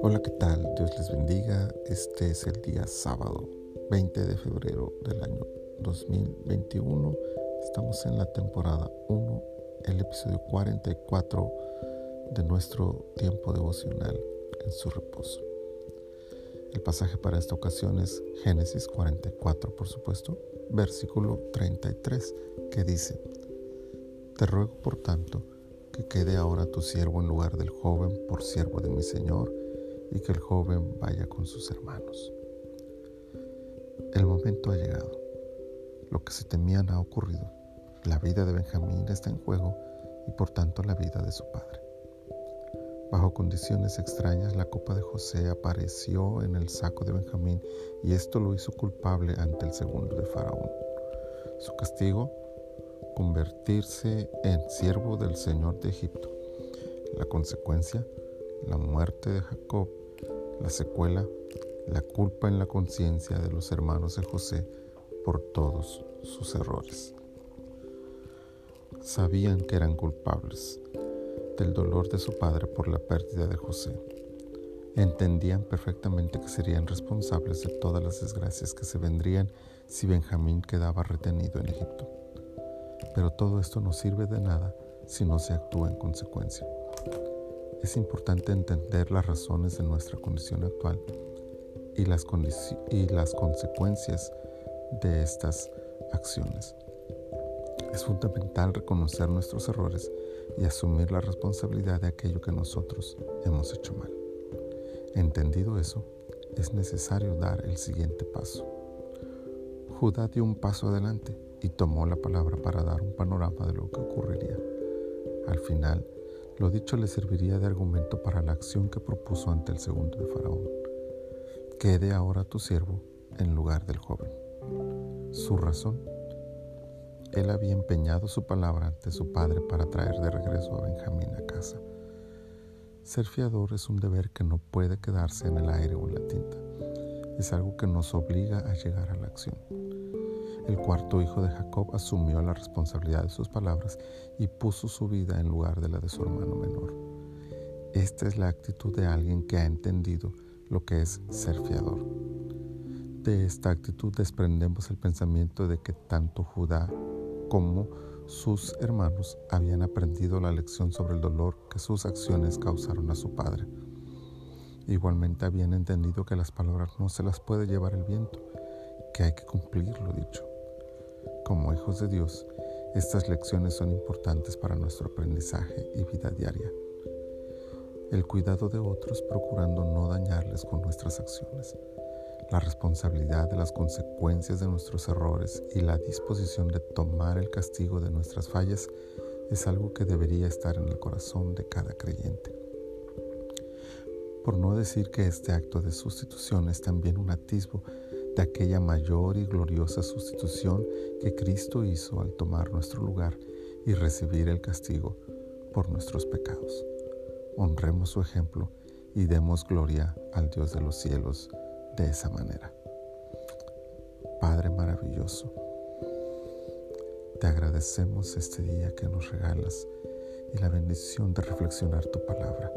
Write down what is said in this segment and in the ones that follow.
Hola, ¿qué tal? Dios les bendiga. Este es el día sábado 20 de febrero del año 2021. Estamos en la temporada 1, el episodio 44 de nuestro tiempo devocional en su reposo. El pasaje para esta ocasión es Génesis 44, por supuesto, versículo 33, que dice, Te ruego, por tanto, que quede ahora tu siervo en lugar del joven por siervo de mi Señor, y que el joven vaya con sus hermanos. El momento ha llegado. Lo que se temían ha ocurrido. La vida de Benjamín está en juego y por tanto la vida de su padre. Bajo condiciones extrañas, la copa de José apareció en el saco de Benjamín y esto lo hizo culpable ante el segundo de Faraón. Su castigo, convertirse en siervo del Señor de Egipto. La consecuencia, la muerte de Jacob. La secuela, la culpa en la conciencia de los hermanos de José por todos sus errores. Sabían que eran culpables del dolor de su padre por la pérdida de José. Entendían perfectamente que serían responsables de todas las desgracias que se vendrían si Benjamín quedaba retenido en Egipto. Pero todo esto no sirve de nada si no se actúa en consecuencia. Es importante entender las razones de nuestra condición actual y las, y las consecuencias de estas acciones. Es fundamental reconocer nuestros errores y asumir la responsabilidad de aquello que nosotros hemos hecho mal. Entendido eso, es necesario dar el siguiente paso. Judá dio un paso adelante y tomó la palabra para dar un panorama de lo que ocurriría. Al final, lo dicho le serviría de argumento para la acción que propuso ante el segundo de Faraón. Quede ahora tu siervo en lugar del joven. Su razón él había empeñado su palabra ante su padre para traer de regreso a Benjamín a casa. Ser fiador es un deber que no puede quedarse en el aire o en la tinta. Es algo que nos obliga a llegar a la acción. El cuarto hijo de Jacob asumió la responsabilidad de sus palabras y puso su vida en lugar de la de su hermano menor. Esta es la actitud de alguien que ha entendido lo que es ser fiador. De esta actitud desprendemos el pensamiento de que tanto Judá como sus hermanos habían aprendido la lección sobre el dolor que sus acciones causaron a su padre. Igualmente habían entendido que las palabras no se las puede llevar el viento, que hay que cumplir lo dicho. Como hijos de Dios, estas lecciones son importantes para nuestro aprendizaje y vida diaria. El cuidado de otros procurando no dañarles con nuestras acciones la responsabilidad de las consecuencias de nuestros errores y la disposición de tomar el castigo de nuestras fallas es algo que debería estar en el corazón de cada creyente. Por no decir que este acto de sustitución es también un atisbo de aquella mayor y gloriosa sustitución que Cristo hizo al tomar nuestro lugar y recibir el castigo por nuestros pecados. Honremos su ejemplo y demos gloria al Dios de los cielos de esa manera. Padre maravilloso, te agradecemos este día que nos regalas y la bendición de reflexionar tu palabra.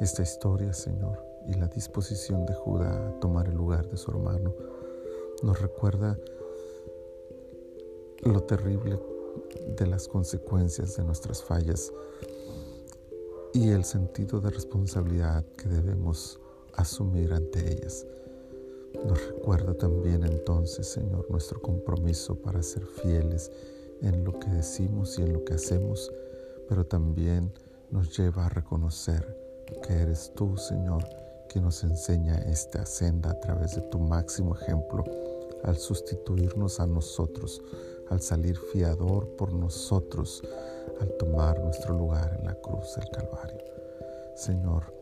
Esta historia, Señor, y la disposición de Judá a tomar el lugar de su hermano nos recuerda lo terrible de las consecuencias de nuestras fallas y el sentido de responsabilidad que debemos asumir ante ellas. Nos recuerda también entonces, Señor, nuestro compromiso para ser fieles en lo que decimos y en lo que hacemos, pero también nos lleva a reconocer que eres tú, Señor, que nos enseña esta senda a través de tu máximo ejemplo, al sustituirnos a nosotros, al salir fiador por nosotros, al tomar nuestro lugar en la cruz del Calvario. Señor,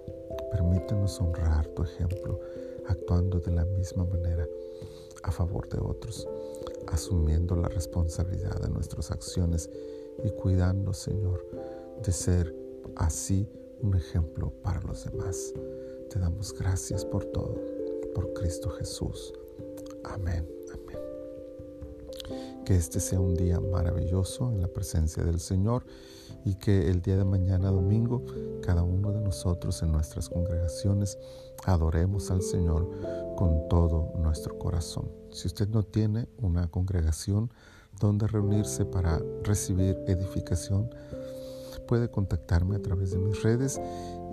Permítenos honrar tu ejemplo, actuando de la misma manera a favor de otros, asumiendo la responsabilidad de nuestras acciones y cuidando, Señor, de ser así un ejemplo para los demás. Te damos gracias por todo, por Cristo Jesús. Amén, amén. Que este sea un día maravilloso en la presencia del Señor y que el día de mañana domingo cada uno de nosotros en nuestras congregaciones adoremos al Señor con todo nuestro corazón. Si usted no tiene una congregación donde reunirse para recibir edificación, puede contactarme a través de mis redes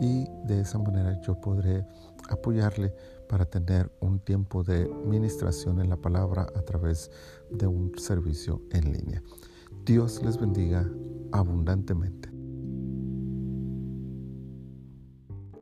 y de esa manera yo podré apoyarle para tener un tiempo de ministración en la palabra a través de un servicio en línea. Dios les bendiga abundantemente.